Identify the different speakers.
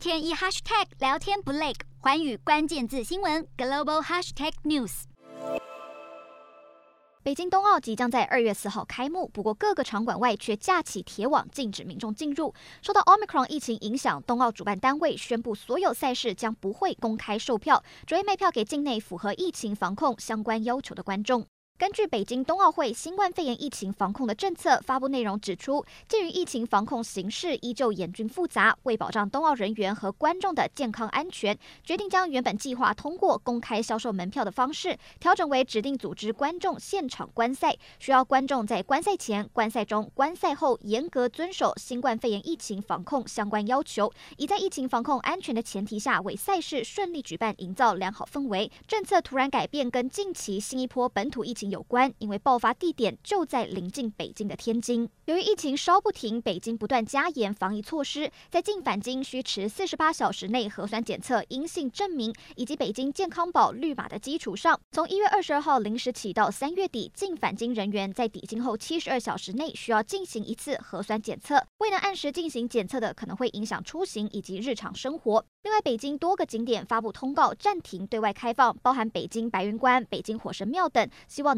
Speaker 1: 天一 hashtag 聊天不累，寰宇关键字新闻 global hashtag news。北京冬奥即将在二月四号开幕，不过各个场馆外却架起铁网，禁止民众进入。受到 Omicron 疫情影响，冬奥主办单位宣布所有赛事将不会公开售票，只会卖票给境内符合疫情防控相关要求的观众。根据北京冬奥会新冠肺炎疫情防控的政策发布内容指出，鉴于疫情防控形势依旧严峻复杂，为保障冬奥人员和观众的健康安全，决定将原本计划通过公开销售门票的方式，调整为指定组织观众现场观赛，需要观众在观赛前、观赛中、观赛后严格遵守新冠肺炎疫情防控相关要求，以在疫情防控安全的前提下，为赛事顺利举办营造良好氛围。政策突然改变，跟近期新一波本土疫情有关，因为爆发地点就在临近北京的天津。由于疫情稍不停，北京不断加严防疫措施，在进返京需持四十八小时内核酸检测阴性证明，以及北京健康宝绿码的基础上，从一月二十二号零时起到三月底，进返京人员在抵京后七十二小时内需要进行一次核酸检测。未能按时进行检测的，可能会影响出行以及日常生活。另外，北京多个景点发布通告，暂停对外开放，包含北京白云观、北京火神庙等，希望